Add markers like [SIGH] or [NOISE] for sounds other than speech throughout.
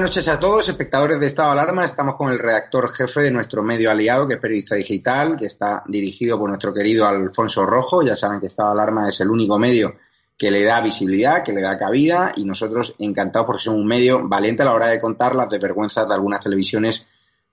Buenas noches a todos, espectadores de Estado de Alarma. Estamos con el redactor jefe de nuestro medio aliado, que es Periodista Digital, que está dirigido por nuestro querido Alfonso Rojo. Ya saben que Estado de Alarma es el único medio que le da visibilidad, que le da cabida, y nosotros encantados porque somos un medio valiente a la hora de contar las desvergüenzas de algunas televisiones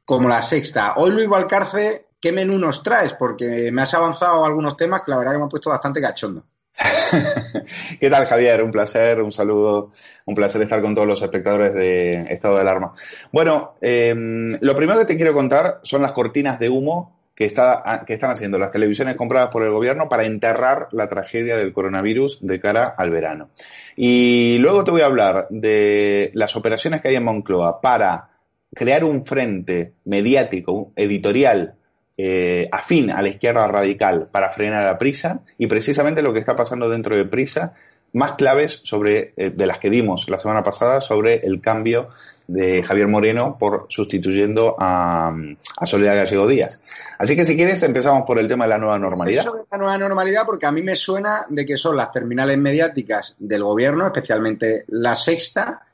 como la sexta. Hoy, Luis Valcarce, ¿qué menú nos traes? Porque me has avanzado algunos temas que la verdad que me han puesto bastante cachondo. [LAUGHS] ¿Qué tal, Javier? Un placer, un saludo, un placer estar con todos los espectadores de Estado de Alarma. Bueno, em, lo primero que te quiero contar son las cortinas de humo que, está, que están haciendo las televisiones compradas por el gobierno para enterrar la tragedia del coronavirus de cara al verano. Y luego te voy a hablar de las operaciones que hay en Moncloa para crear un frente mediático, editorial, eh, afín a la izquierda radical para frenar a prisa y precisamente lo que está pasando dentro de prisa, más claves sobre, eh, de las que dimos la semana pasada sobre el cambio de Javier Moreno por sustituyendo a, a Soledad Gallego Díaz. Así que si quieres empezamos por el tema de la nueva normalidad. Eso la nueva normalidad porque a mí me suena de que son las terminales mediáticas del gobierno, especialmente la sexta,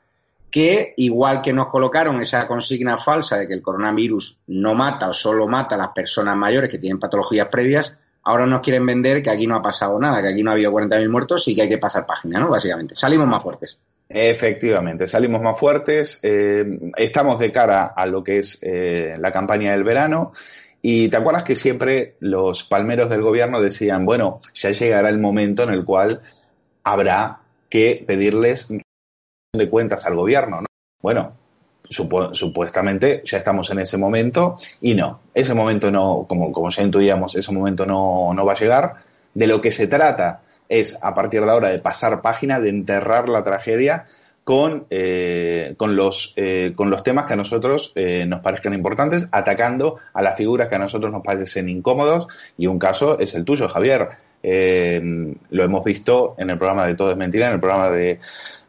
que igual que nos colocaron esa consigna falsa de que el coronavirus no mata o solo mata a las personas mayores que tienen patologías previas, ahora nos quieren vender que aquí no ha pasado nada, que aquí no ha habido 40.000 muertos y que hay que pasar página, ¿no? Básicamente, salimos más fuertes. Efectivamente, salimos más fuertes, eh, estamos de cara a lo que es eh, la campaña del verano y te acuerdas que siempre los palmeros del gobierno decían, bueno, ya llegará el momento en el cual habrá que pedirles de cuentas al gobierno. ¿no? Bueno, supuestamente ya estamos en ese momento y no, ese momento no, como, como ya intuíamos, ese momento no, no va a llegar. De lo que se trata es, a partir de la hora de pasar página, de enterrar la tragedia con, eh, con, los, eh, con los temas que a nosotros eh, nos parezcan importantes, atacando a las figuras que a nosotros nos parecen incómodos, y un caso es el tuyo, Javier. lo hemos visto en el programa de Todo es Mentira, en el programa de,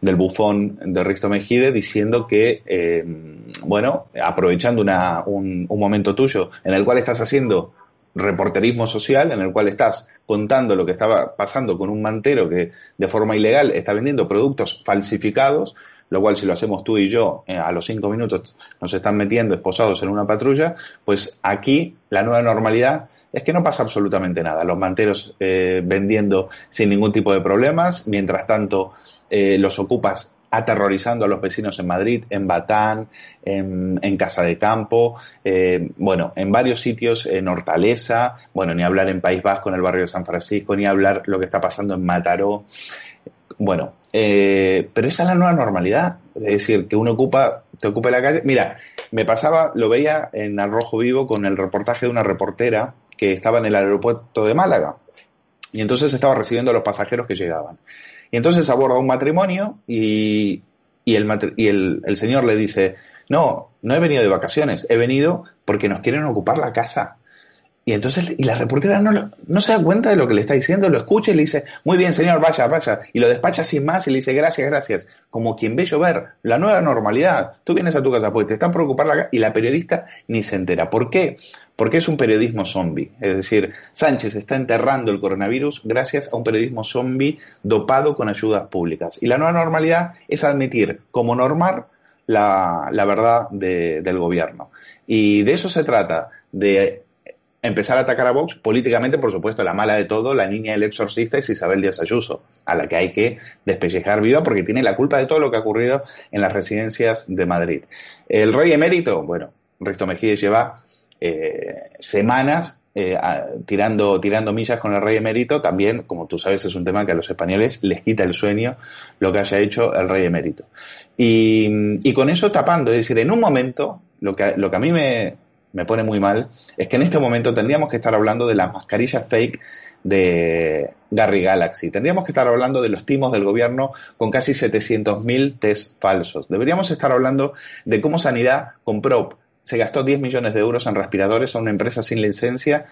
del bufón de Risto Mejide diciendo que, eh, bueno, aprovechando un, un, momento tuyo en el cual estás haciendo reporterismo social, en el cual estás contando lo que estaba pasando con un mantero que de forma ilegal está vendiendo productos falsificados, lo cual si lo hacemos tú y yo eh, a los cinco minutos nos están metiendo esposados en una patrulla, pues aquí la nueva normalidad es que no pasa absolutamente nada. Los manteros eh, vendiendo sin ningún tipo de problemas, mientras tanto eh, los ocupas aterrorizando a los vecinos en Madrid, en Batán, en, Casa de Campo, eh, bueno, en varios sitios, en Hortaleza, bueno, ni hablar en País Vasco, en el barrio de San Francisco, ni hablar lo que está pasando en Mataró. Bueno, eh, pero esa es la nueva normalidad, es decir, que uno ocupa, te ocupe la calle. Mira, me pasaba, lo veía en Al Rojo Vivo con el reportaje de una reportera que estaba en el aeropuerto de Málaga y entonces estaba recibiendo a los pasajeros que llegaban. Y entonces aborda un matrimonio y, el, y el, el señor le dice, no, no he venido de vacaciones, he venido porque nos quieren ocupar la casa. Y entonces, y la reportera no, no se da cuenta de lo que le está diciendo, lo escucha y le dice, muy bien, señor, vaya, vaya. Y lo despacha sin más y le dice, gracias, gracias. Como quien ve llover, la nueva normalidad. Tú vienes a tu casa porque te están preocupando la y la periodista ni se entera. ¿Por qué? Porque es un periodismo zombie. Es decir, Sánchez está enterrando el coronavirus gracias a un periodismo zombie dopado con ayudas públicas. Y la nueva normalidad es admitir como normal la, la verdad de, del gobierno. Y de eso se trata, de empezar a atacar a Vox políticamente, por supuesto, la mala de todo, la niña del exorcista es Isabel Díaz Ayuso, a la que hay que despellejar viva porque tiene la culpa de todo lo que ha ocurrido en las residencias de Madrid. El rey emérito, bueno, Risto Mejide lleva eh, semanas eh, tirando, tirando millas con el rey emérito, también, como tú sabes, es un tema que a los españoles les quita el sueño lo que haya hecho el rey emérito. Y, y con eso tapando, es decir, en un momento, lo que, lo que a mí me, me pone muy mal, es que en este momento tendríamos que estar hablando de las mascarillas fake de Gary Galaxy. Tendríamos que estar hablando de los timos del gobierno con casi 700.000 test falsos. Deberíamos estar hablando de cómo Sanidad compró, se gastó 10 millones de euros en respiradores a una empresa sin licencia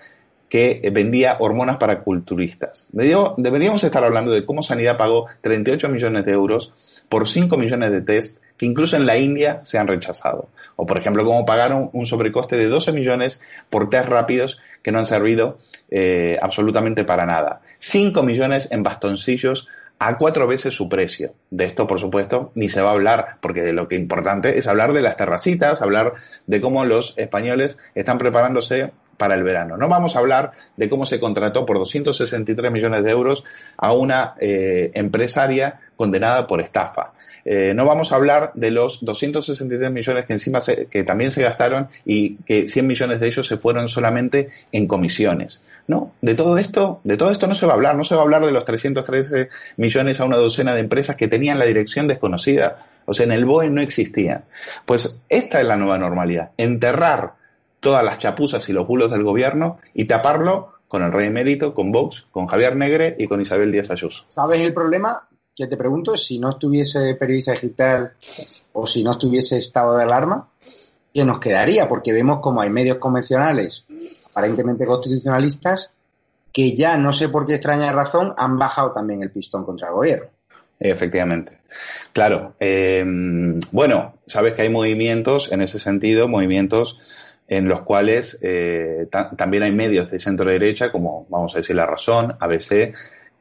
que vendía hormonas para culturistas. Deberíamos estar hablando de cómo Sanidad pagó 38 millones de euros por 5 millones de test que incluso en la India se han rechazado. O, por ejemplo, cómo pagaron un sobrecoste de 12 millones por test rápidos que no han servido eh, absolutamente para nada. 5 millones en bastoncillos a cuatro veces su precio. De esto, por supuesto, ni se va a hablar, porque lo que es importante es hablar de las terracitas, hablar de cómo los españoles están preparándose para el verano. No vamos a hablar de cómo se contrató por 263 millones de euros a una eh, empresaria condenada por estafa. Eh, no vamos a hablar de los 263 millones que encima que también se gastaron y que 100 millones de ellos se fueron solamente en comisiones. No, de todo esto, de todo esto no se va a hablar, no se va a hablar de los 313 millones a una docena de empresas que tenían la dirección desconocida. O sea, en el BOE no existían. Pues esta es la nueva normalidad, enterrar todas las chapuzas y los bulos del gobierno y taparlo con el rey emérito, con Vox, con Javier Negre y con Isabel Díaz Ayuso. ¿Sabes el problema? Que te pregunto, si no estuviese periodista digital o si no estuviese estado de alarma, ¿qué nos quedaría? Porque vemos como hay medios convencionales, aparentemente constitucionalistas, que ya no sé por qué extraña razón han bajado también el pistón contra el gobierno. Efectivamente. Claro. Eh, bueno, sabes que hay movimientos en ese sentido, movimientos en los cuales eh, también hay medios de centro derecha, como vamos a decir La Razón, ABC,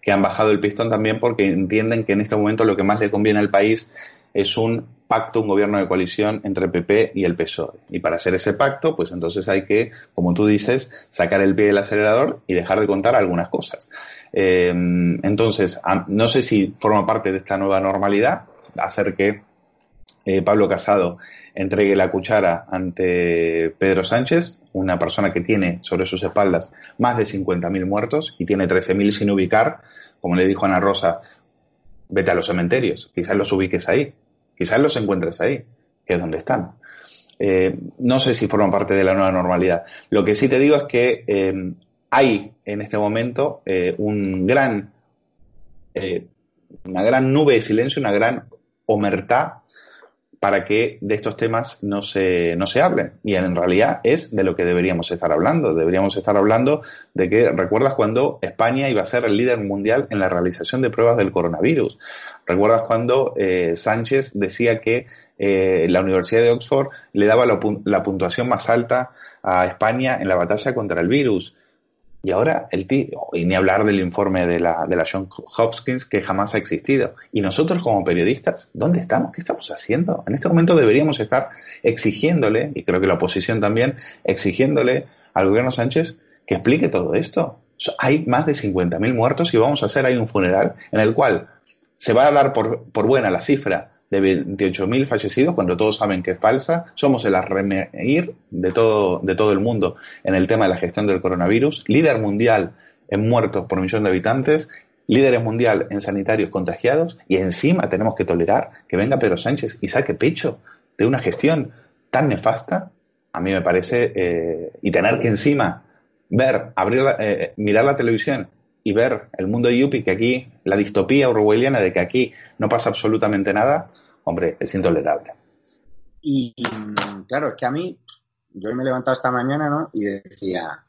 que han bajado el pistón también porque entienden que en este momento lo que más le conviene al país es un pacto, un gobierno de coalición entre PP y el PSOE. Y para hacer ese pacto, pues entonces hay que, como tú dices, sacar el pie del acelerador y dejar de contar algunas cosas. Eh, entonces, no sé si forma parte de esta nueva normalidad, hacer que eh, Pablo Casado entregue la cuchara ante Pedro Sánchez, una persona que tiene sobre sus espaldas más de 50.000 muertos y tiene 13.000 sin ubicar, como le dijo Ana Rosa, vete a los cementerios, quizás los ubiques ahí, quizás los encuentres ahí, que es donde están. Eh, no sé si forman parte de la nueva normalidad. Lo que sí te digo es que eh, hay en este momento un gran, una gran nube de silencio, una gran omertá para que de estos temas no se, no se hablen. Y en realidad es de lo que deberíamos estar hablando. Deberíamos estar hablando de que, ¿recuerdas cuando España iba a ser el líder mundial en la realización de pruebas del coronavirus? ¿Recuerdas cuando eh, Sánchez decía que eh, la Universidad de Oxford le daba la puntuación más alta a España en la batalla contra el virus? Y ahora el tío, y ni hablar del informe de la, de la John Hopkins que jamás ha existido. Y nosotros como periodistas, ¿dónde estamos? ¿Qué estamos haciendo? En este momento deberíamos estar exigiéndole, y creo que la oposición también, exigiéndole al gobierno Sánchez que explique todo esto. Hay más de 50.000 muertos y vamos a hacer ahí un funeral en el cual se va a dar por, por buena la cifra de 28.000 fallecidos, cuando todos saben que es falsa. Somos el arremeir de todo, de todo el mundo en el tema de la gestión del coronavirus. Líder mundial en muertos por millón de habitantes. Líderes mundial en sanitarios contagiados. Y encima tenemos que tolerar que venga Pedro Sánchez y saque pecho de una gestión tan nefasta. A mí me parece. Eh, y tener que encima ver, abrir, eh, mirar la televisión y ver el mundo de Yuppie, que aquí, la distopía orwelliana de que aquí no pasa absolutamente nada, hombre, es intolerable. Y, claro, es que a mí, yo me he levantado esta mañana, ¿no? Y decía,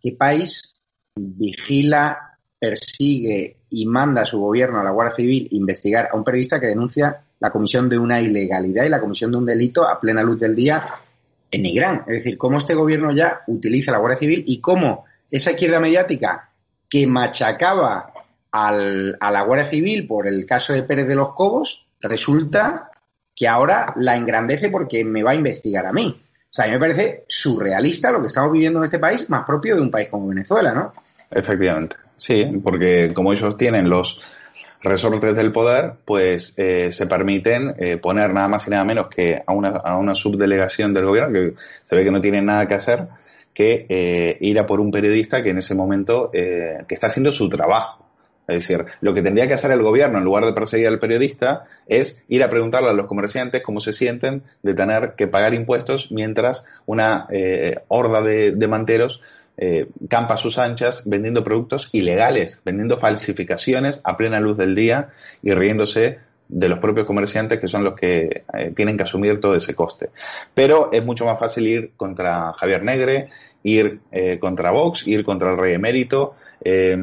¿qué país vigila, persigue y manda a su gobierno, a la Guardia Civil, investigar a un periodista que denuncia la comisión de una ilegalidad y la comisión de un delito a plena luz del día en Irán? Es decir, cómo este gobierno ya utiliza la Guardia Civil y cómo esa izquierda mediática que machacaba al, a la Guardia Civil por el caso de Pérez de los Cobos, resulta que ahora la engrandece porque me va a investigar a mí. O sea, a mí me parece surrealista lo que estamos viviendo en este país, más propio de un país como Venezuela, ¿no? Efectivamente, sí, porque como ellos tienen los resortes del poder, pues eh, se permiten eh, poner nada más y nada menos que a una, a una subdelegación del gobierno, que se ve que no tienen nada que hacer, que eh, ir a por un periodista que en ese momento eh, que está haciendo su trabajo. Es decir, lo que tendría que hacer el gobierno en lugar de perseguir al periodista es ir a preguntarle a los comerciantes cómo se sienten de tener que pagar impuestos mientras una eh, horda de, de manteros eh, campa a sus anchas vendiendo productos ilegales, vendiendo falsificaciones a plena luz del día y riéndose de los propios comerciantes que son los que eh, tienen que asumir todo ese coste. Pero es mucho más fácil ir contra Javier Negre, ir eh, contra Vox, ir contra el rey emérito eh,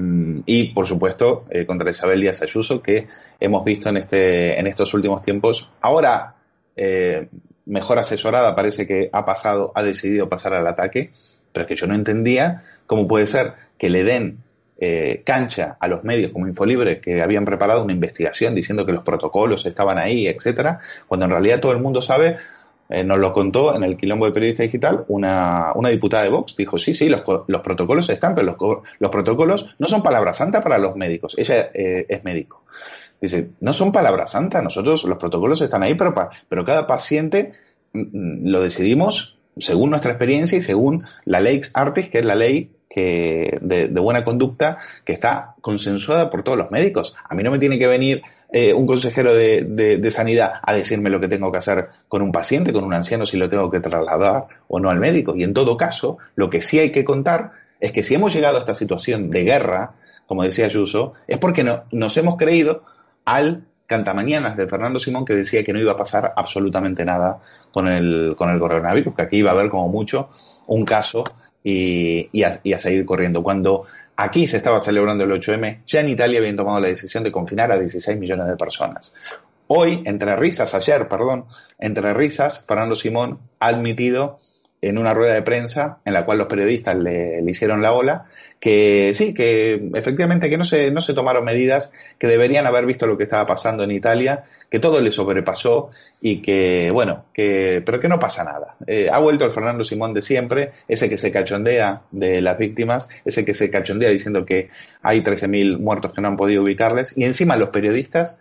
y, por supuesto, contra Isabel Díaz Ayuso, que hemos visto en, este, en estos últimos tiempos. Ahora, mejor asesorada, parece que ha pasado, ha decidido pasar al ataque, pero es que yo no entendía cómo puede ser que le den eh, cancha a los medios como Infolibre que habían preparado una investigación diciendo que los protocolos estaban ahí, etcétera, cuando en realidad todo el mundo sabe, eh, nos lo contó en el quilombo de periodista digital una, una diputada de Vox, dijo, sí, sí, los, los protocolos están, pero los, los, protocolos no son palabra santa para los médicos, ella eh, es médico. Dice, no son palabra santa, nosotros los protocolos están ahí, pero, pero cada paciente mm, mm, lo decidimos según nuestra experiencia y según la ley Artis, que es la ley que, de, buena conducta que está consensuada por todos los médicos. A mí no me tiene que venir eh, un consejero de, de, sanidad a decirme lo que tengo que hacer con un paciente, con un anciano, si lo tengo que trasladar o no al médico. Y en todo caso, lo que sí hay que contar es que si hemos llegado a esta situación de guerra, como decía Ayuso, es porque no, nos hemos creído al cantamañanas de Fernando Simón que decía que no iba a pasar absolutamente nada con el, con el coronavirus, que aquí iba a haber como mucho un caso y, a, seguir corriendo. Cuando aquí se estaba celebrando el 8M, ya en Italia habían tomado la decisión de confinar a 16 millones de personas. Hoy, entre risas, ayer, perdón, entre risas, Fernando Simón ha admitido en una rueda de prensa en la cual los periodistas le, hicieron la ola, que sí, que efectivamente que no se, no se tomaron medidas, que deberían haber visto lo que estaba pasando en Italia, que todo le sobrepasó y que, bueno, que, pero que no pasa nada. Eh, ha vuelto el Fernando Simón de siempre, ese que se cachondea de las víctimas, ese que se cachondea diciendo que hay 13.000 muertos que no han podido ubicarles, y encima los periodistas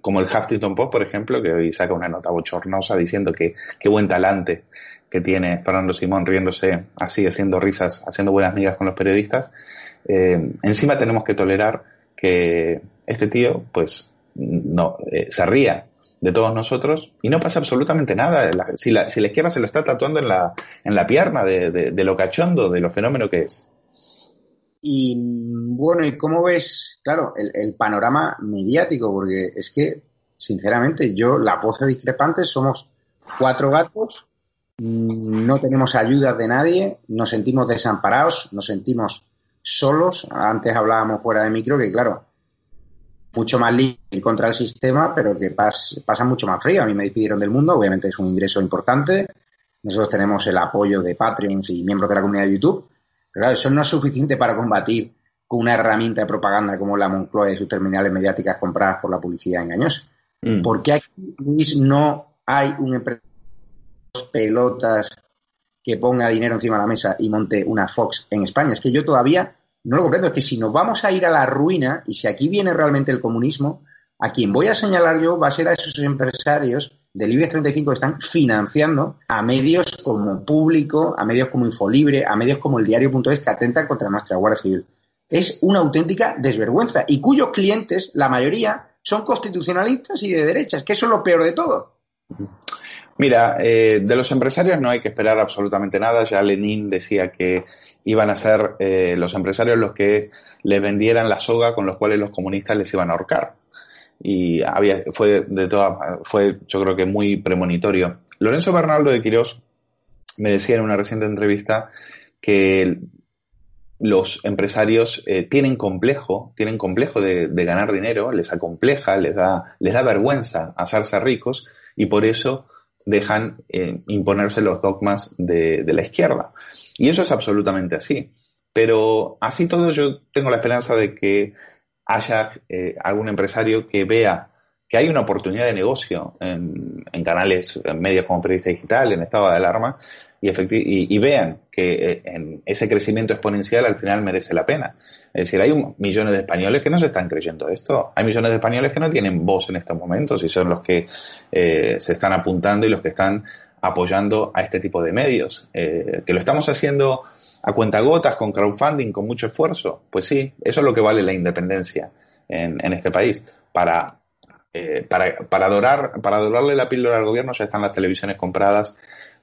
como el Huffington Post, por ejemplo, que hoy saca una nota bochornosa diciendo que qué buen talante que tiene Fernando Simón riéndose así, haciendo risas, haciendo buenas migas con los periodistas. Eh, encima tenemos que tolerar que este tío, pues, no, eh, se ría de todos nosotros y no pasa absolutamente nada. si, la, si la izquierda se lo está tatuando en la, en la pierna de, de lo cachondo, de lo fenómeno que es. Y bueno, ¿y cómo ves, claro, el, panorama mediático? Porque es que, sinceramente, yo, las voces discrepantes, somos cuatro gatos, no tenemos ayuda de nadie, nos sentimos desamparados, nos sentimos solos. Antes hablábamos fuera de micro que, claro, mucho más libre contra el sistema, pero que pasa mucho más frío. A mí me despidieron del mundo, obviamente es un ingreso importante. Nosotros tenemos el apoyo de Patreons y miembros de la comunidad de YouTube pero claro, eso no es suficiente para combatir con una herramienta de propaganda como la Moncloa y sus terminales mediáticas compradas por la publicidad engañosa. Mm. ¿Por qué aquí, Luis, no hay un empresario pelotas que ponga dinero encima de la mesa y monte una Fox en España? Es que yo todavía no lo comprendo. Es que si nos vamos a ir a la ruina y si aquí viene realmente el comunismo, a quien voy a señalar yo va a ser a esos empresarios del IBEX 35 están financiando a medios como Público, a medios como Infolibre, a medios como el diario.es que atentan contra nuestra Guardia Civil. Es una auténtica desvergüenza y cuyos clientes, la mayoría, son constitucionalistas y de derechas, que eso es lo peor de todo. Mira, eh, de los empresarios no hay que esperar absolutamente nada. Ya Lenin decía que iban a ser eh, los empresarios los que les vendieran la soga con los cuales los comunistas les iban a ahorcar y había, fue de toda, fue yo creo que muy premonitorio. Lorenzo Bernardo de Quirós me decía en una reciente entrevista que los empresarios eh, tienen complejo, tienen complejo de, ganar dinero, les acompleja, les da, les da vergüenza hacerse ricos y por eso dejan eh, imponerse los dogmas de, de la izquierda. Y eso es absolutamente así. Pero así todo yo tengo la esperanza de que haya eh, algún empresario que vea que hay una oportunidad de negocio en, canales, en medios como Periodista Digital, en estado de alarma, y, y, vean que eh, en ese crecimiento exponencial al final merece la pena. Es decir, hay millones de españoles que no se están creyendo esto. Hay millones de españoles que no tienen voz en estos momentos y son los que eh, se están apuntando y los que están apoyando a este tipo de medios. que lo estamos haciendo a cuentagotas, con crowdfunding, con mucho esfuerzo. Pues sí, eso es lo que vale la independencia en, este país. Para, eh, para, para, adorar, para adorarle la píldora al gobierno ya están las televisiones compradas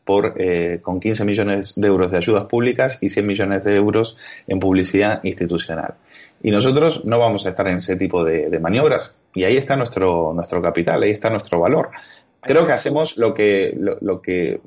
por, eh, con 15 millones de euros de ayudas públicas y 100 millones de euros en publicidad institucional. Y nosotros no vamos a estar en ese tipo de maniobras. Y ahí está nuestro, nuestro capital, ahí está nuestro valor. Creo que hacemos lo que, lo que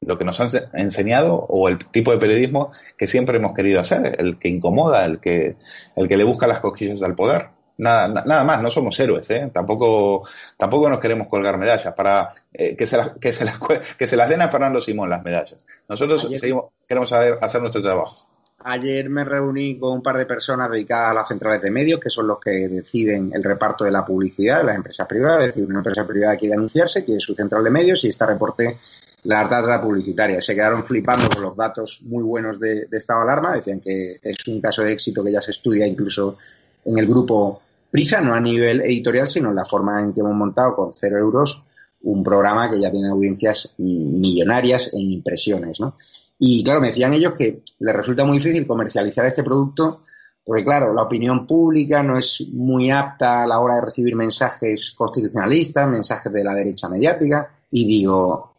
lo que nos han enseñado o el tipo de periodismo que siempre hemos querido hacer, el que incomoda, el que, el que le busca las cosquillas al poder. Nada, nada más, no somos héroes, ¿eh? tampoco, tampoco nos queremos colgar medallas para eh, que, se las, que, se las, que se las den a Fernando Simón las medallas. Nosotros seguimos, queremos hacer nuestro trabajo. Ayer me reuní con un par de personas dedicadas a las centrales de medios, que son los que deciden el reparto de la publicidad de las empresas privadas. Es decir, una empresa privada quiere anunciarse, tiene su central de medios y esta reporte las datas publicitarias. Se quedaron flipando con los datos muy buenos de, estado alarma. Decían que es un caso de éxito que ya se estudia incluso en el grupo Prisa, no a nivel editorial, sino en la forma en que hemos montado con cero euros un programa que ya tiene audiencias millonarias en impresiones, ¿no? Y claro, me decían ellos que les resulta muy difícil comercializar este producto porque, claro, la opinión pública no es muy apta a la hora de recibir mensajes constitucionalistas, mensajes de la derecha mediática. Y digo,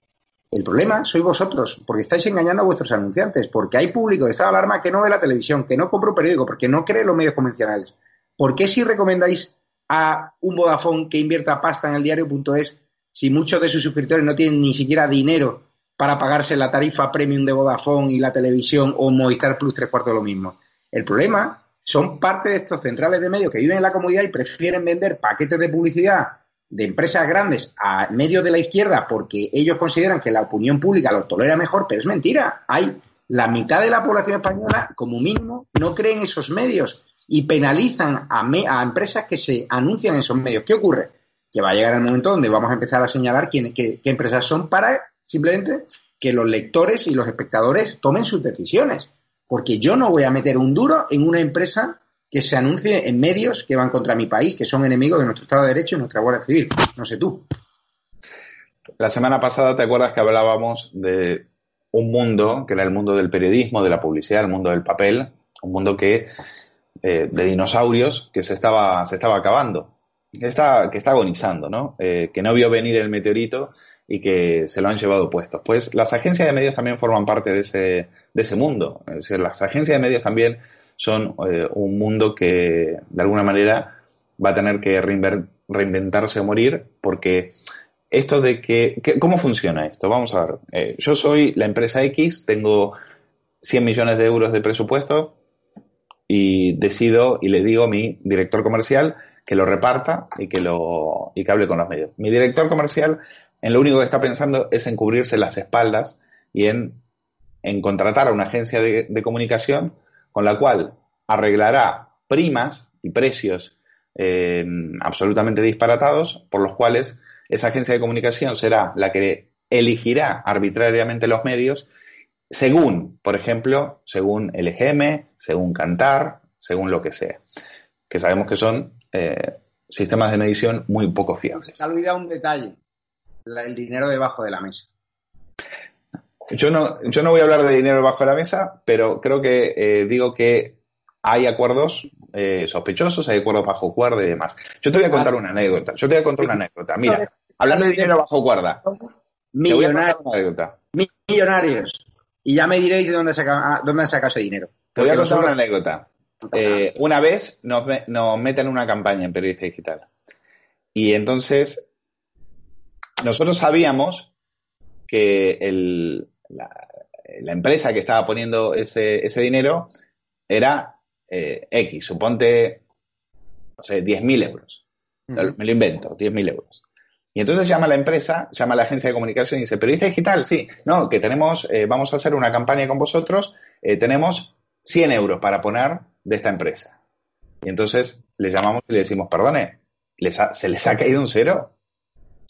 el problema sois vosotros, porque estáis engañando a vuestros anunciantes, porque hay público de estado de alarma que no ve la televisión, que no compra un periódico, porque no cree los medios convencionales. ¿Por qué si recomendáis a un Vodafone que invierta pasta en el diario.es si muchos de sus suscriptores no tienen ni siquiera dinero para pagarse la tarifa premium de Vodafone y la televisión o Movistar Plus tres cuartos de lo mismo. El problema son parte de estos centrales de medios que viven en la comodidad y prefieren vender paquetes de publicidad de empresas grandes a medios de la izquierda porque ellos consideran que la opinión pública lo tolera mejor, pero es mentira. Hay la mitad de la población española, como mínimo, no creen esos medios y penalizan a, a empresas que se anuncian en esos medios. ¿Qué ocurre? Que va a llegar el momento donde vamos a empezar a señalar quién, qué, qué empresas son para Simplemente que los lectores y los espectadores tomen sus decisiones. Porque yo no voy a meter un duro en una empresa que se anuncie en medios que van contra mi país, que son enemigos de nuestro Estado de Derecho y nuestra Guardia Civil. No sé tú. La semana pasada, ¿te acuerdas que hablábamos de un mundo, que era el mundo del periodismo, de la publicidad, el mundo del papel, un mundo que eh, de dinosaurios que se estaba, se estaba acabando, que está, agonizando, ¿no? Eh, que no vio venir el meteorito y que se lo han llevado puestos. Pues las agencias de medios también forman parte de ese, de ese mundo. Es decir, las agencias de medios también son eh, un mundo que de alguna manera va a tener que reinventarse o morir porque esto de que, ¿Cómo funciona esto? Vamos a ver. Eh, yo soy la empresa X, tengo 100 millones de euros de presupuesto y decido y le digo a mi director comercial que lo reparta y que, lo, y que hable con los medios. Mi director comercial en lo único que está pensando es en cubrirse las espaldas y en, contratar a una agencia de, comunicación con la cual arreglará primas y precios eh, absolutamente disparatados por los cuales esa agencia de comunicación será la que elegirá arbitrariamente los medios según, por ejemplo, según el EGM, según Cantar, según lo que sea, que sabemos que son eh, sistemas de medición muy poco fiables. Se ha olvidado un detalle el dinero debajo de la mesa. Yo no, yo no voy a hablar de dinero debajo de la mesa, pero creo que eh, digo que hay acuerdos eh, sospechosos, hay acuerdos bajo cuerda y demás. Yo te voy a contar una anécdota. Yo te voy a contar una anécdota. Mira, hablar de dinero bajo cuerda. Millonarios. Millonarios. Y ya me diréis de dónde saca, ah, dónde saca ese dinero. Te voy a contar una anécdota. Eh, una vez nos, nos meten una campaña en periodista digital. Y entonces nosotros sabíamos que la, empresa que estaba poniendo ese, dinero era eh, X, suponte, no sé, 10.000 euros. Me lo invento, 10.000 euros. Y entonces llama a la empresa, llama a la agencia de comunicación y dice, periodista digital, sí, no, que tenemos, eh, vamos a hacer una campaña con vosotros, eh, tenemos 100 euros para poner de esta empresa. Y entonces le llamamos y le decimos, perdone, ¿se les ha caído un cero?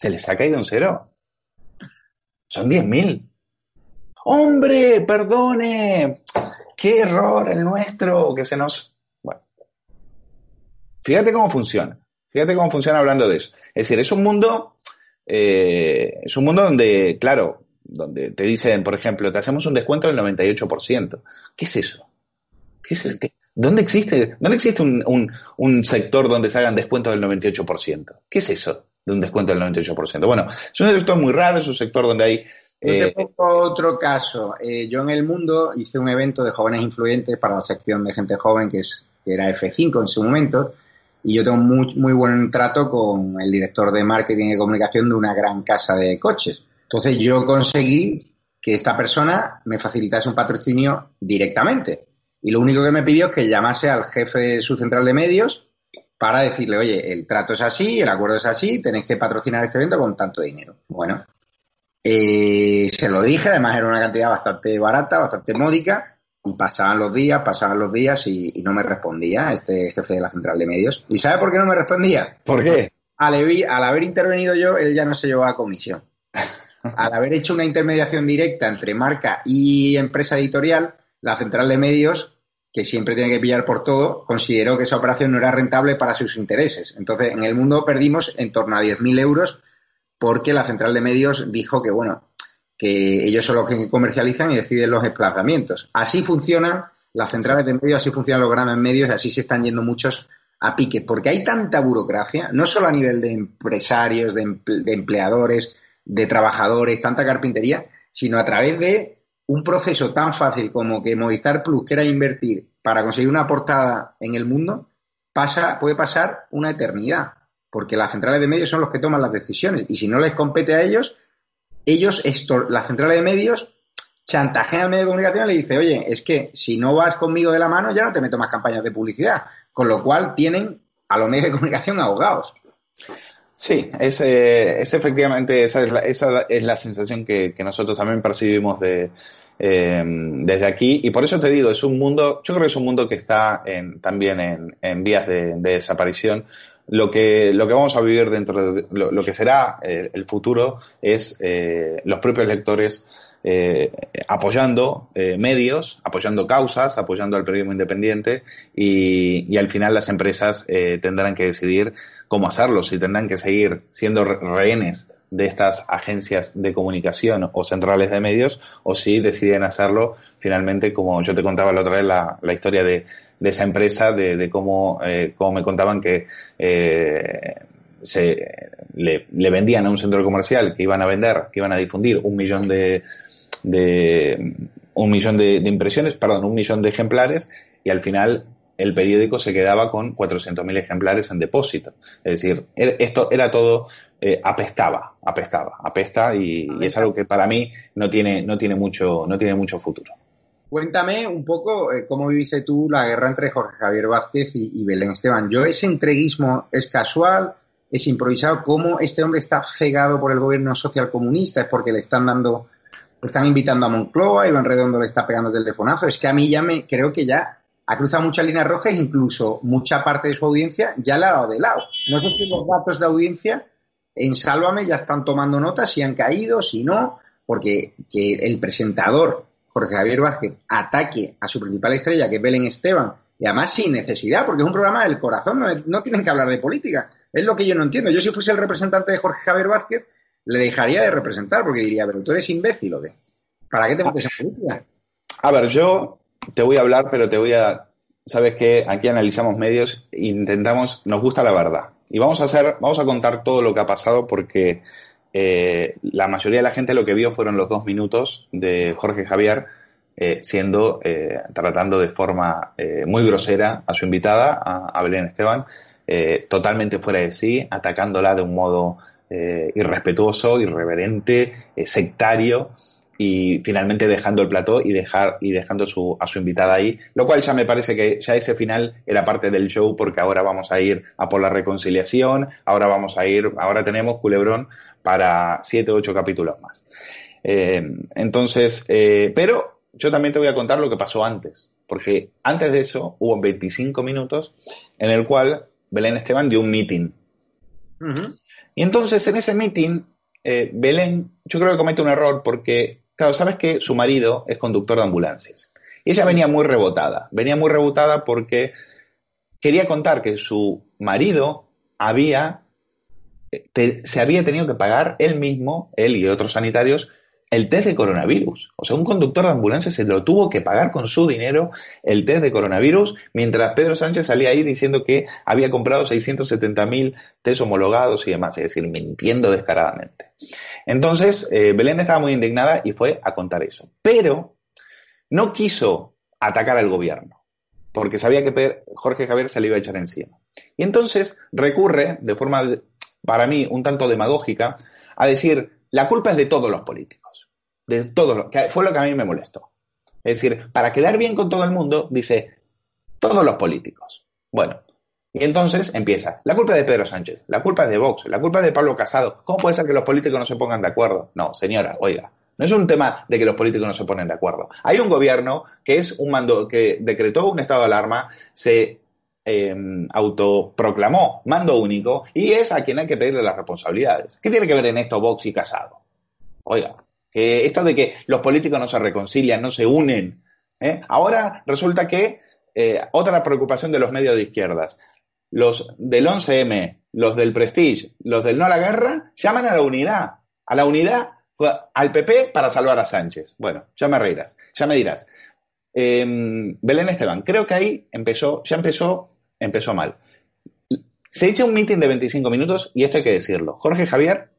se les ha caído un cero. Son 10.000. Hombre, perdone, qué error el nuestro, que se nos... Bueno, fíjate cómo funciona. Fíjate cómo funciona hablando de eso. Es decir, es un mundo, eh, es un mundo donde, claro, donde te dicen, por ejemplo, te hacemos un descuento del 98%. ¿Qué es eso? ¿Qué es? ¿Dónde existe, dónde existe un, un, un sector donde se hagan descuentos del 98%? ¿Qué es eso? de un descuento del 98%. Bueno, es un sector muy raro, es un sector donde hay... te eh, pongo otro caso. Eh, yo en el mundo hice un evento de jóvenes influyentes para la sección de gente joven que, es, que era F5 en su momento y yo tengo muy, muy buen trato con el director de marketing y comunicación de una gran casa de coches. Entonces yo conseguí que esta persona me facilitase un patrocinio directamente. Y lo único que me pidió es que llamase al jefe de su central de medios para decirle, oye, el trato es así, el acuerdo es así, tenéis que patrocinar este evento con tanto dinero. Bueno, eh, se lo dije, además era una cantidad bastante barata, bastante módica, Y pasaban los días, pasaban los días y, no me respondía este jefe de la central de medios. ¿Y sabe por qué no me respondía? ¿Por qué? Al, al haber intervenido yo, él ya no se llevaba comisión. [LAUGHS] Al haber hecho una intermediación directa entre marca y empresa editorial, la central de medios, que siempre tiene que pillar por todo, consideró que esa operación no era rentable para sus intereses. Entonces, en el mundo perdimos en torno a 10.000 euros porque la central de medios dijo que, bueno, que ellos son los que comercializan y deciden los desplazamientos. Así funcionan las centrales de medios, así funcionan los grandes medios y así se están yendo muchos a pique, porque hay tanta burocracia, no solo a nivel de empresarios, de, empleadores, de trabajadores, tanta carpintería, sino a través de un proceso tan fácil como que Movistar Plus quiera invertir para conseguir una portada en el mundo, pasa, puede pasar una eternidad, porque las centrales de medios son los que toman las decisiones y si no les compete a ellos, ellos, esto, la central de medios, chantajean al medio de comunicación y le dice, oye, es que si no vas conmigo de la mano ya no te meto más campañas de publicidad. Con lo cual tienen a los medios de comunicación ahogados. Sí, es, es efectivamente, esa es la, es la sensación que, nosotros también percibimos de, em, desde aquí. Y por eso te digo, es un mundo, yo creo que es un mundo que está en, también en, en vías de, desaparición lo que, lo que vamos a vivir dentro de lo, que será eh, el futuro es eh, los propios lectores eh, apoyando medios, apoyando causas, apoyando al periodismo independiente y, y al final las empresas tendrán que decidir cómo hacerlo, si tendrán que seguir siendo rehenes de estas agencias de comunicación o centrales de medios o si deciden hacerlo finalmente, como yo te contaba la otra vez, la, la historia de, de, esa empresa, de, de cómo, eh, cómo, me contaban que eh, se, le, vendían a un centro comercial que iban a vender, que iban a difundir un millón de, de un millón de impresiones, perdón, un millón de ejemplares y al final el periódico se quedaba con 400.000 ejemplares en depósito. Es decir, er, esto era todo, eh, apestaba, apestaba, apesta y, es algo que para mí no tiene, no tiene, mucho, no tiene mucho futuro. Cuéntame un poco eh, cómo viviste tú la guerra entre Jorge Javier Vázquez y, Belén Esteban. Yo, ese entreguismo es casual, es improvisado. ¿Cómo este hombre está cegado por el gobierno socialcomunista? ¿Es porque le están dando, le están invitando a Moncloa, Iván Redondo le está pegando el telefonazo? Es que a mí ya me, creo que ya ha cruzado muchas líneas rojas, incluso mucha parte de su audiencia ya le ha dado de lado. No sé si los datos de audiencia en Sálvame ya están tomando notas, si han caído, si no, porque que el presentador Jorge Javier Vázquez ataque a su principal estrella, que es Belén Esteban, y además sin necesidad, porque es un programa del corazón, no, no tienen que hablar de política. Es lo que yo no entiendo. Yo si fuese el representante de Jorge Javier Vázquez, le dejaría de representar, porque diría, pero tú eres imbécil o qué. ¿Para qué te metes en política? A ver, yo te voy a hablar, pero te voy a. Sabes que aquí analizamos medios intentamos, nos gusta la verdad. Y vamos a hacer, vamos a contar todo lo que ha pasado porque eh, la mayoría de la gente lo que vio fueron los dos minutos de Jorge Javier eh, siendo, eh, tratando de forma muy grosera a su invitada, a, a Belén Esteban, totalmente fuera de sí, atacándola de un modo irrespetuoso, irreverente, sectario y finalmente dejando el plató y dejar y dejando su, a su invitada ahí, lo cual ya me parece que ya ese final era parte del show porque ahora vamos a ir a por la reconciliación, ahora vamos a ir, ahora tenemos culebrón para siete o ocho capítulos más. Eh, entonces, eh, pero yo también te voy a contar lo que pasó antes, porque antes de eso hubo 25 minutos en el cual Belén Esteban dio un meeting. Y entonces en ese meeting, eh, Belén, yo creo que comete un error porque Claro, sabes que su marido es conductor de ambulancias. Y ella venía muy rebotada. Venía muy rebotada porque quería contar que su marido había, eh, se había tenido que pagar él mismo, él y otros sanitarios, el test de coronavirus. O sea, un conductor de ambulancia se lo tuvo que pagar con su dinero el test de coronavirus, mientras Pedro Sánchez salía ahí diciendo que había comprado 670.000 test homologados y demás, es decir, mintiendo descaradamente. Entonces, eh, Belén estaba muy indignada y fue a contar eso. Pero no quiso atacar al gobierno, porque sabía que Jorge Javier se le iba a echar encima. Y entonces recurre, de forma, para mí, un tanto demagógica, a decir, la culpa es de todos los políticos. De todos los, que fue lo que a mí me molestó. Es decir, para quedar bien con todo el mundo, dice, todos los políticos. Bueno, y entonces empieza, la culpa es de Pedro Sánchez, la culpa es de Vox, la culpa es de Pablo Casado. ¿Cómo puede ser que los políticos no se pongan de acuerdo? No, señora, oiga, No es un tema de que los políticos no se ponen de acuerdo. Hay un gobierno que es un mando que decretó un estado de alarma, se eh, autoproclamó mando único y es a quien hay que pedirle las responsabilidades. ¿Qué tiene que ver en esto Vox y Casado? Oiga, que esto de que los políticos no se reconcilian, no se unen. ¿eh? Ahora resulta que eh, otra preocupación de los medios de izquierdas, los del 11M, los del Prestige, los del No a la Guerra, llaman a la unidad, a la unidad, al PP para salvar a Sánchez. Bueno, ya me reirás, ya me dirás. Em, Belén Esteban, creo que ahí empezó, ya empezó, empezó mal. Se echa un meeting de 25 minutos y esto hay que decirlo. Jorge Javier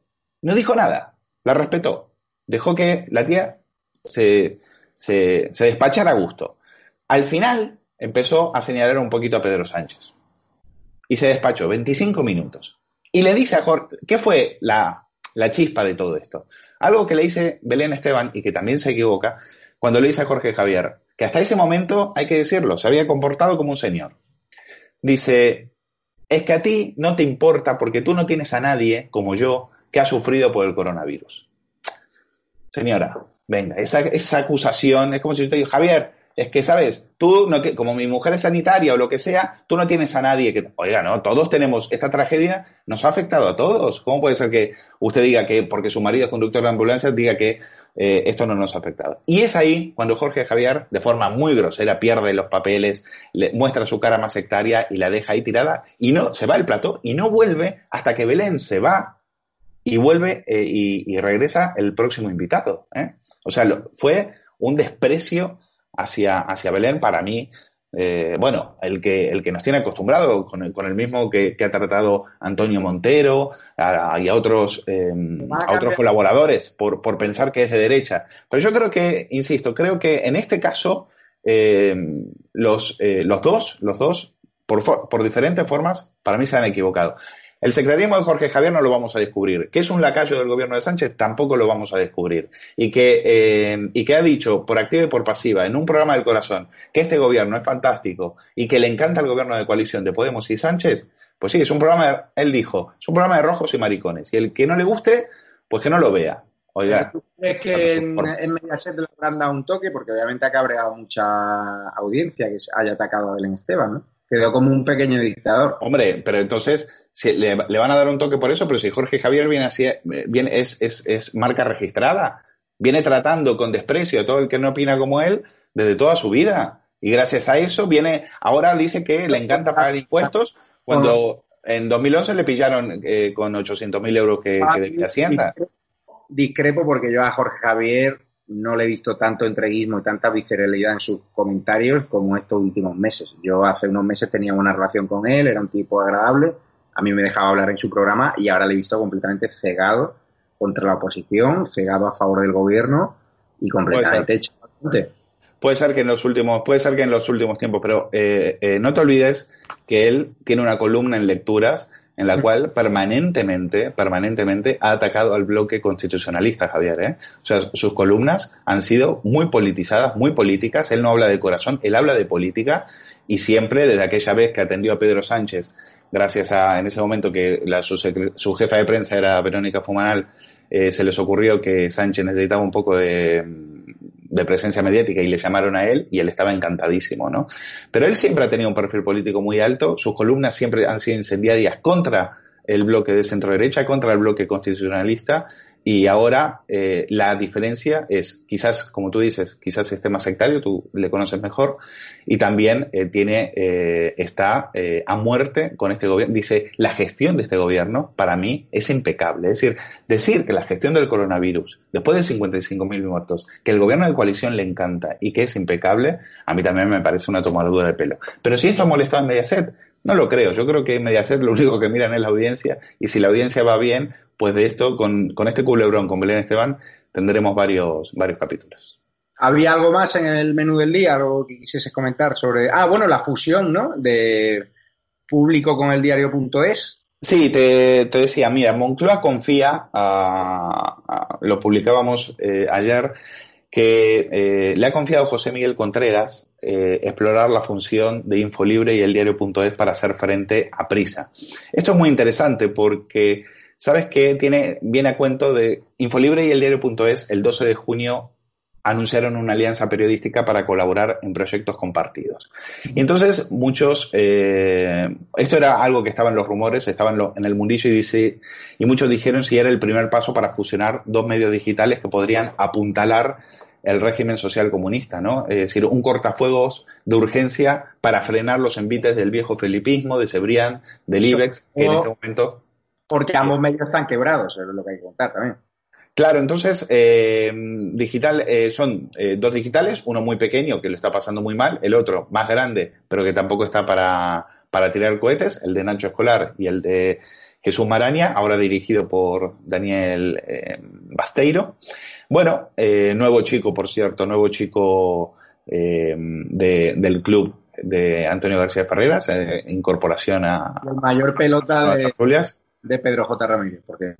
no dijo nada, la respetó. Dejó que la tía se, se, se despachara a gusto. Al final empezó a señalar un poquito a Pedro Sánchez. Y se despachó 25 minutos. Y le dice a Jorge, ¿qué fue la, la chispa de todo esto? Algo que le dice Belén Esteban y que también se equivoca cuando le dice a Jorge Javier, que hasta ese momento, hay que decirlo, se había comportado como un señor. Dice, es que a ti no te importa porque tú no tienes a nadie como yo que ha sufrido por el coronavirus. Señora, venga, esa, esa acusación es como si yo te Javier, es que, ¿sabes? Tú, no como mi mujer es sanitaria o lo que sea, tú no tienes a nadie que... Oiga, no, todos tenemos... Esta tragedia nos ha afectado a todos. ¿Cómo puede ser que usted diga que, porque su marido es conductor de ambulancia, diga que eh, esto no nos ha afectado? Y es ahí cuando Jorge Javier, de forma muy grosera, pierde los papeles, le muestra su cara más sectaria y la deja ahí tirada y no, se va al plató y no vuelve hasta que Belén se va y vuelve eh, y, regresa el próximo invitado. ¿eh? O sea, fue un desprecio hacia, hacia Belén, para mí, eh, bueno, el que, el que nos tiene acostumbrado, con el, con el mismo que, ha tratado Antonio Montero y a otros, em, a otros colaboradores por, por, pensar que es de derecha. Pero yo creo que, insisto, creo que en este caso em, los, eh, los dos, los dos, por, por diferentes formas, para mí se han equivocado. El secretarismo de Jorge Javier no lo vamos a descubrir. Que es un lacayo del gobierno de Sánchez tampoco lo vamos a descubrir. Y que, eh, y que ha dicho por activa y por pasiva en un programa del corazón que este gobierno es fantástico y que le encanta el gobierno de coalición de Podemos y Sánchez, pues sí, es un programa, él dijo, es un programa de rojos y maricones. Y el que no le guste, pues que no lo vea. Oiga. ¿Crees que en, en Mediaset le han dado un toque? Porque obviamente ha cabreado mucha audiencia que haya atacado a Belén Esteban, ¿no? Quedó como un pequeño dictador. Hombre, pero entonces le, van a dar un toque por eso, pero si Jorge Javier viene así, viene, es, es, es, marca registrada, viene tratando con desprecio a todo el que no opina como él desde toda su vida. Y gracias a eso viene, ahora dice que le encanta pagar impuestos cuando en 2011 le pillaron eh, con 800.000 euros que, que de Hacienda. Discrepo porque yo a Jorge Javier no le he visto tanto entreguismo y tanta visceralidad en sus comentarios como estos últimos meses. Yo hace unos meses tenía una relación con él, era un tipo agradable, a mí me dejaba hablar en su programa y ahora le he visto completamente cegado contra la oposición, cegado a favor del gobierno y completamente hecho. Puede ser que en los últimos, puede ser que en los últimos tiempos, pero eh, eh, no te olvides que él tiene una columna en lecturas en la cual permanentemente, permanentemente ha atacado al bloque constitucionalista, Javier. ¿eh? O sea, sus columnas han sido muy politizadas, muy políticas. Él no habla de corazón, él habla de política y siempre, desde aquella vez que atendió a Pedro Sánchez, gracias a, en ese momento que la, su, su, jefa de prensa era Verónica Fumanal, eh, se les ocurrió que Sánchez necesitaba un poco de de presencia mediática y le llamaron a él y él estaba encantadísimo, ¿no? Pero él siempre ha tenido un perfil político muy alto, sus columnas siempre han sido incendiarias contra el bloque de centro derecha, contra el bloque constitucionalista y ahora eh, la diferencia es, quizás, como tú dices, quizás esté más sectario, tú le conoces mejor, y también eh, tiene, eh, está eh, a muerte con este gobierno. Dice, la gestión de este gobierno para mí es impecable. Es decir, decir que la gestión del coronavirus, después de 55.000 muertos, que el gobierno de coalición le encanta y que es impecable, a mí también me parece una tomadura de pelo. Pero si esto ha molestado en Mediaset, no lo creo. Yo creo que Mediaset lo único que miran es la audiencia y si la audiencia va bien, pues de esto, con, con este culebrón, con Belén Esteban, tendremos varios, varios capítulos. ¿Había algo más en el menú del día, algo que quisieses comentar sobre... Ah, bueno, la fusión, ¿no? De público con el diario.es. Sí, te, te, decía, mira, Moncloa confía, lo publicábamos eh, ayer, que eh, le ha confiado José Miguel Contreras eh, explorar la función de Infolibre y el diario.es para hacer frente a Prisa. Esto es muy interesante porque sabes que tiene, viene a cuento de Infolibre y el diario.es el 12 de junio anunciaron una alianza periodística para colaborar en proyectos compartidos. Y entonces muchos, eh, esto era algo que estaba en los rumores, estaba en, en, el mundillo y, dice, y muchos dijeron si era el primer paso para fusionar dos medios digitales que podrían apuntalar el régimen social comunista, ¿no? Es decir, un cortafuegos de urgencia para frenar los envites del viejo felipismo, de Cebrián, del IBEX, que en este momento... Porque ambos medios están quebrados, es lo que hay que contar también. Claro, entonces, eh, digital, eh, son eh, dos digitales, uno muy pequeño que lo está pasando muy mal, el otro más grande, pero que tampoco está para, para tirar cohetes, el de Nacho Escolar y el de Jesús Maraña, ahora dirigido por Daniel Basteiro. Bueno, nuevo chico, por cierto, nuevo chico del club de Antonio García Ferreras, incorporación a... El mayor pelota de, de Pedro J. Ramírez, porque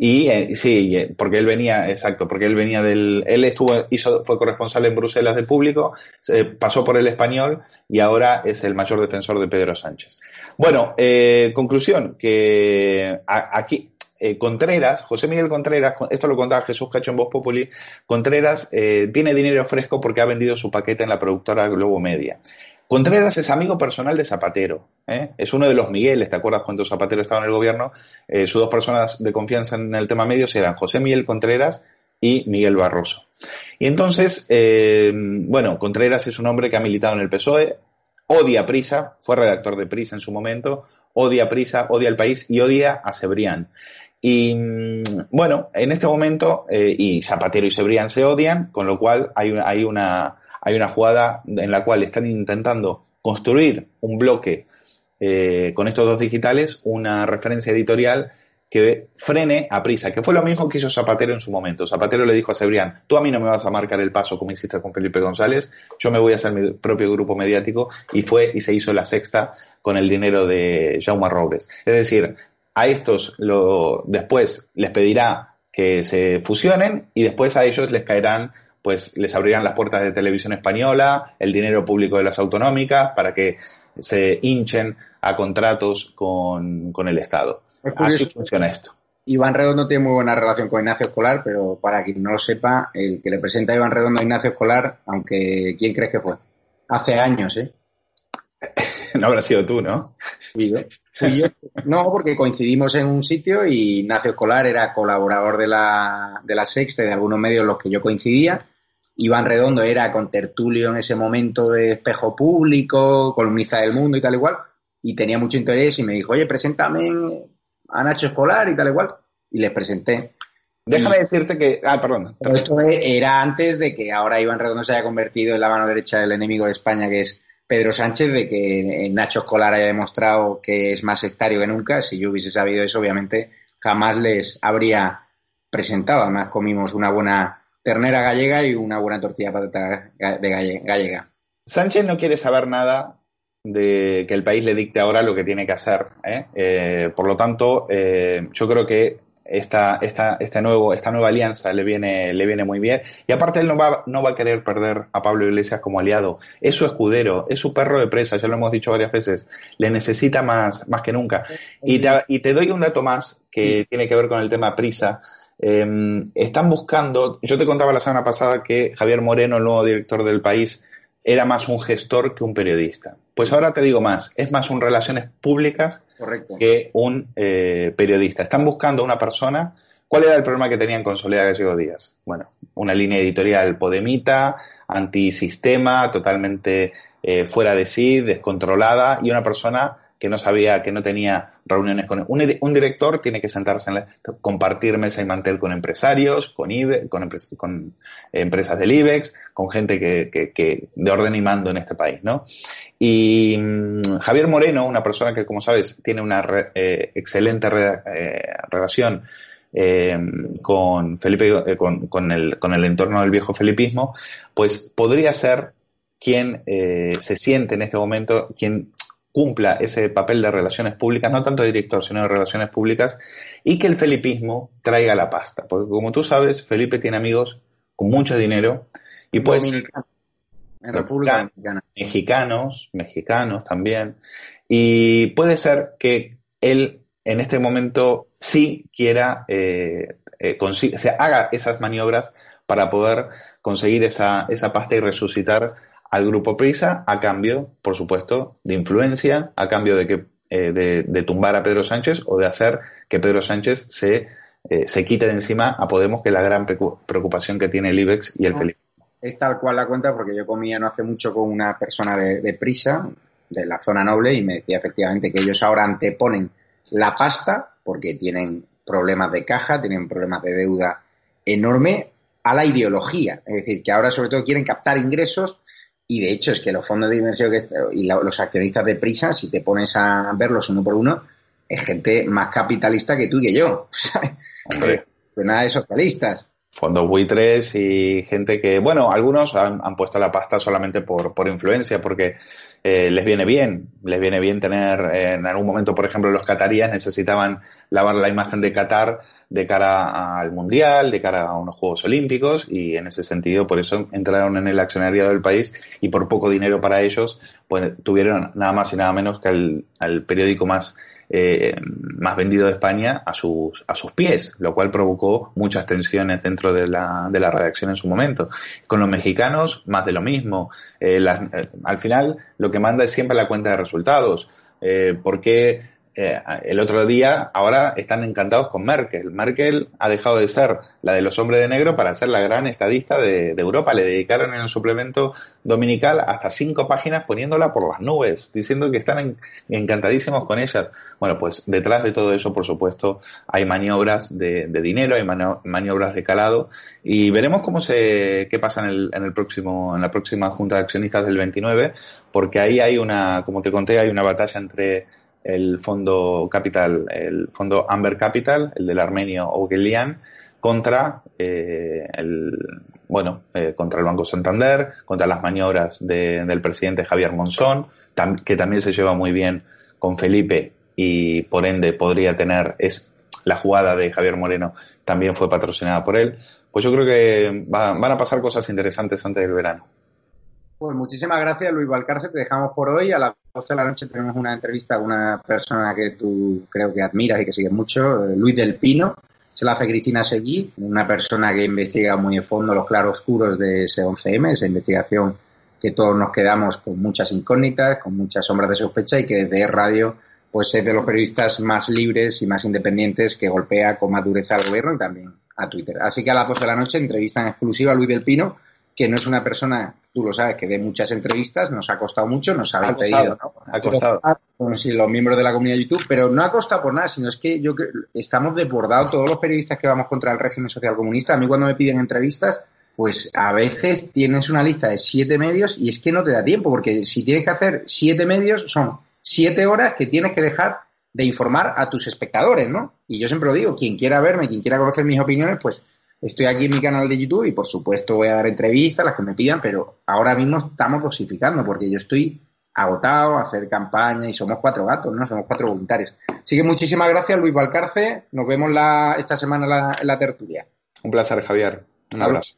y eh, sí, eh, porque él venía, exacto, porque él venía del, él estuvo, hizo, fue corresponsal en Bruselas del público, pasó por el español y ahora es el mayor defensor de Pedro Sánchez. Bueno, eh, conclusión, que aquí, Contreras, José Miguel Contreras, esto lo contaba Jesús Cacho en Voz Populi, Contreras tiene dinero fresco porque ha vendido su paquete en la productora Globo Media. Contreras es amigo personal de Zapatero. ¿eh? Es uno de los Migueles. ¿Te acuerdas cuando Zapatero estaba en el gobierno? Eh, sus dos personas de confianza en el tema medios eran José Miguel Contreras y Miguel Barroso. Y entonces, eh, bueno, Contreras es un hombre que ha militado en el PSOE, odia Prisa, fue redactor de Prisa en su momento, odia Prisa, odia el país y odia a Cebrián. Y mm, bueno, en este momento, y Zapatero y Cebrián se odian, con lo cual hay, hay una hay una jugada en la cual están intentando construir un bloque eh, con estos dos digitales, una referencia editorial que frene a prisa, que fue lo mismo que hizo Zapatero en su momento. Zapatero le dijo a Cebrián, tú a mí no me vas a marcar el paso como hiciste con Felipe González, yo me voy a hacer mi propio grupo mediático y fue y se hizo la sexta con el dinero de Jaume Robles. Es decir, a estos después les pedirá que se fusionen y después a ellos les caerán pues les abrirán las puertas de televisión española, el dinero público de las autonómicas, para que se hinchen a contratos con, el Estado. Así funciona esto. Iván Redondo tiene muy buena relación con Ignacio Escolar, pero para quien no lo sepa, el que le presenta a Iván Redondo a Ignacio Escolar, aunque ¿quién crees que fue? Hace años, ¿eh? [LAUGHS] no habrá sido tú, ¿no? No, porque coincidimos en un sitio y Ignacio Escolar era colaborador de la, de la Sexta y de algunos medios en los que yo coincidía. Iván Redondo era con tertulio en ese momento de espejo público, columnista del mundo y tal igual, y tenía mucho interés y me dijo, oye, preséntame a Nacho Escolar y tal igual, y les presenté. Déjame decirte que. Ah, perdón. esto era antes de que ahora Iván Redondo se haya convertido en la mano derecha del enemigo de España, que es Pedro Sánchez, de que Nacho Escolar haya demostrado que es más sectario que nunca. Si yo hubiese sabido eso, obviamente jamás les habría presentado. Además, comimos una buena ternera gallega y una buena tortilla patata de gallega. Sánchez no quiere saber nada de que el país le dicte ahora lo que tiene que hacer. ¿eh? Eh, por lo tanto, eh, yo creo que esta, esta, este nuevo, esta nueva alianza le viene, le viene muy bien. Y aparte, él no va, no va a querer perder a Pablo Iglesias como aliado. Es su escudero, es su perro de presa, ya lo hemos dicho varias veces. Le necesita más, más que nunca. Y te, y te doy un dato más que tiene que ver con el tema prisa. Em, están buscando, yo te contaba la semana pasada que Javier Moreno, el nuevo director del país, era más un gestor que un periodista. Pues ahora te digo más, es más un relaciones públicas que un eh, periodista. Están buscando una persona. ¿Cuál era el problema que tenían con Soledad Gallego Díaz? Bueno, una línea editorial podemita, antisistema, totalmente eh, fuera de sí, descontrolada y una persona que no sabía, que no tenía reuniones con un, director tiene que sentarse en la, compartir mesa y mantel con empresarios, con IBE, con, empresas del IBEX, con gente que, que, de orden y mando en este país, ¿no? Y mm, Javier Moreno, una persona que, como sabes, tiene una eh, excelente eh, relación eh, con Felipe, con, con, el, con el entorno del viejo felipismo, pues podría ser quien se siente en este momento, quien cumpla ese papel de relaciones públicas, no tanto de director, sino de relaciones públicas, y que el felipismo traiga la pasta. Porque como tú sabes, Felipe tiene amigos con mucho dinero y pues... En República Mexicanos, mexicanos también. Y puede ser que él en este momento sí quiera, eh, eh se haga esas maniobras para poder conseguir esa, esa pasta y resucitar al grupo Prisa a cambio, por supuesto, de influencia, a cambio de que eh, de, tumbar a Pedro Sánchez o de hacer que Pedro Sánchez se, eh, se quite de encima a Podemos, que es la gran preocupación que tiene el IBEX y el Felipe. Es tal cual la cuenta porque yo comía no hace mucho con una persona de, Prisa, de la zona noble, y me decía efectivamente que ellos ahora anteponen la pasta porque tienen problemas de caja, tienen problemas de deuda enorme a la ideología. Es decir, que ahora sobre todo quieren captar ingresos y de hecho es que los fondos de inversión y los accionistas de prisa, si te pones a verlos uno por uno, es gente más capitalista que tú y que yo. [LAUGHS] Pues nada de socialistas. Fondos buitres y gente que, bueno, algunos han, puesto la pasta solamente por, por influencia, porque eh, les viene bien, les viene bien tener, en algún momento, por ejemplo, los cataríes necesitaban lavar la imagen de Qatar de cara al Mundial, de cara a unos Juegos Olímpicos y en ese sentido por eso entraron en el accionariado del país y por poco dinero para ellos pues tuvieron nada más y nada menos que al, periódico más eh, más vendido de España a sus, a sus pies, lo cual provocó muchas tensiones dentro de la, de la redacción en su momento. Con los mexicanos, más de lo mismo. Eh, eh, al final, lo que manda es siempre la cuenta de resultados. Eh, porque eh, el otro día, ahora están encantados con Merkel. Merkel ha dejado de ser la de los hombres de negro para ser la gran estadista de, Europa. Le dedicaron en el suplemento dominical hasta cinco páginas poniéndola por las nubes, diciendo que están encantadísimos con ellas. Bueno, pues detrás de todo eso, por supuesto, hay maniobras de, dinero, hay maniobras de calado y veremos cómo se, qué pasa en el, en el próximo, en la próxima junta de accionistas del 29, porque ahí hay una, como te conté, hay una batalla entre el fondo capital, el fondo Amber Capital, el del armenio Ogelian, contra eh, el bueno eh, contra el Banco Santander, contra las maniobras del presidente Javier Monzón, que también se lleva muy bien con Felipe y por ende podría tener es la jugada de Javier Moreno también fue patrocinada por él. Pues yo creo que van a pasar cosas interesantes antes del verano. Pues muchísimas gracias, Luis Valcarce. Te dejamos por hoy. A las 12 de la noche tenemos una entrevista a una persona que tú creo que admiras y que sigues mucho, eh, Luis del Pino. Se la hace Cristina Seguí, una persona que investiga muy a fondo los claroscuros de ese 11M, esa investigación que todos nos quedamos con muchas incógnitas, con muchas sombras de sospecha y que desde radio pues es de los periodistas más libres y más independientes que golpea con más dureza al gobierno y también a Twitter. Así que a las 12 de la noche entrevista en exclusiva a Luis del Pino que no es una persona, tú lo sabes, que de muchas entrevistas, nos ha costado mucho, nos ha pedido. ¿no? Ha costado. los miembros de la comunidad de YouTube, pero no ha costado por nada, sino es que yo estamos desbordados todos los periodistas que vamos contra el régimen social comunista. A mí cuando me piden entrevistas, pues a veces tienes una lista de siete medios y es que no te da tiempo, porque si tienes que hacer siete medios, son siete horas que tienes que dejar de informar a tus espectadores, ¿no? Y yo siempre lo digo, quien quiera verme, quien quiera conocer mis opiniones, pues Estoy aquí en mi canal de YouTube y por supuesto voy a dar entrevistas, las que me pidan, pero ahora mismo estamos dosificando porque yo estoy agotado a hacer campaña y somos cuatro gatos, ¿no? Somos cuatro voluntarios. Así que muchísimas gracias, Luis Valcarce. Nos vemos la, esta semana en la tertulia. Un placer, Javier. Un abrazo.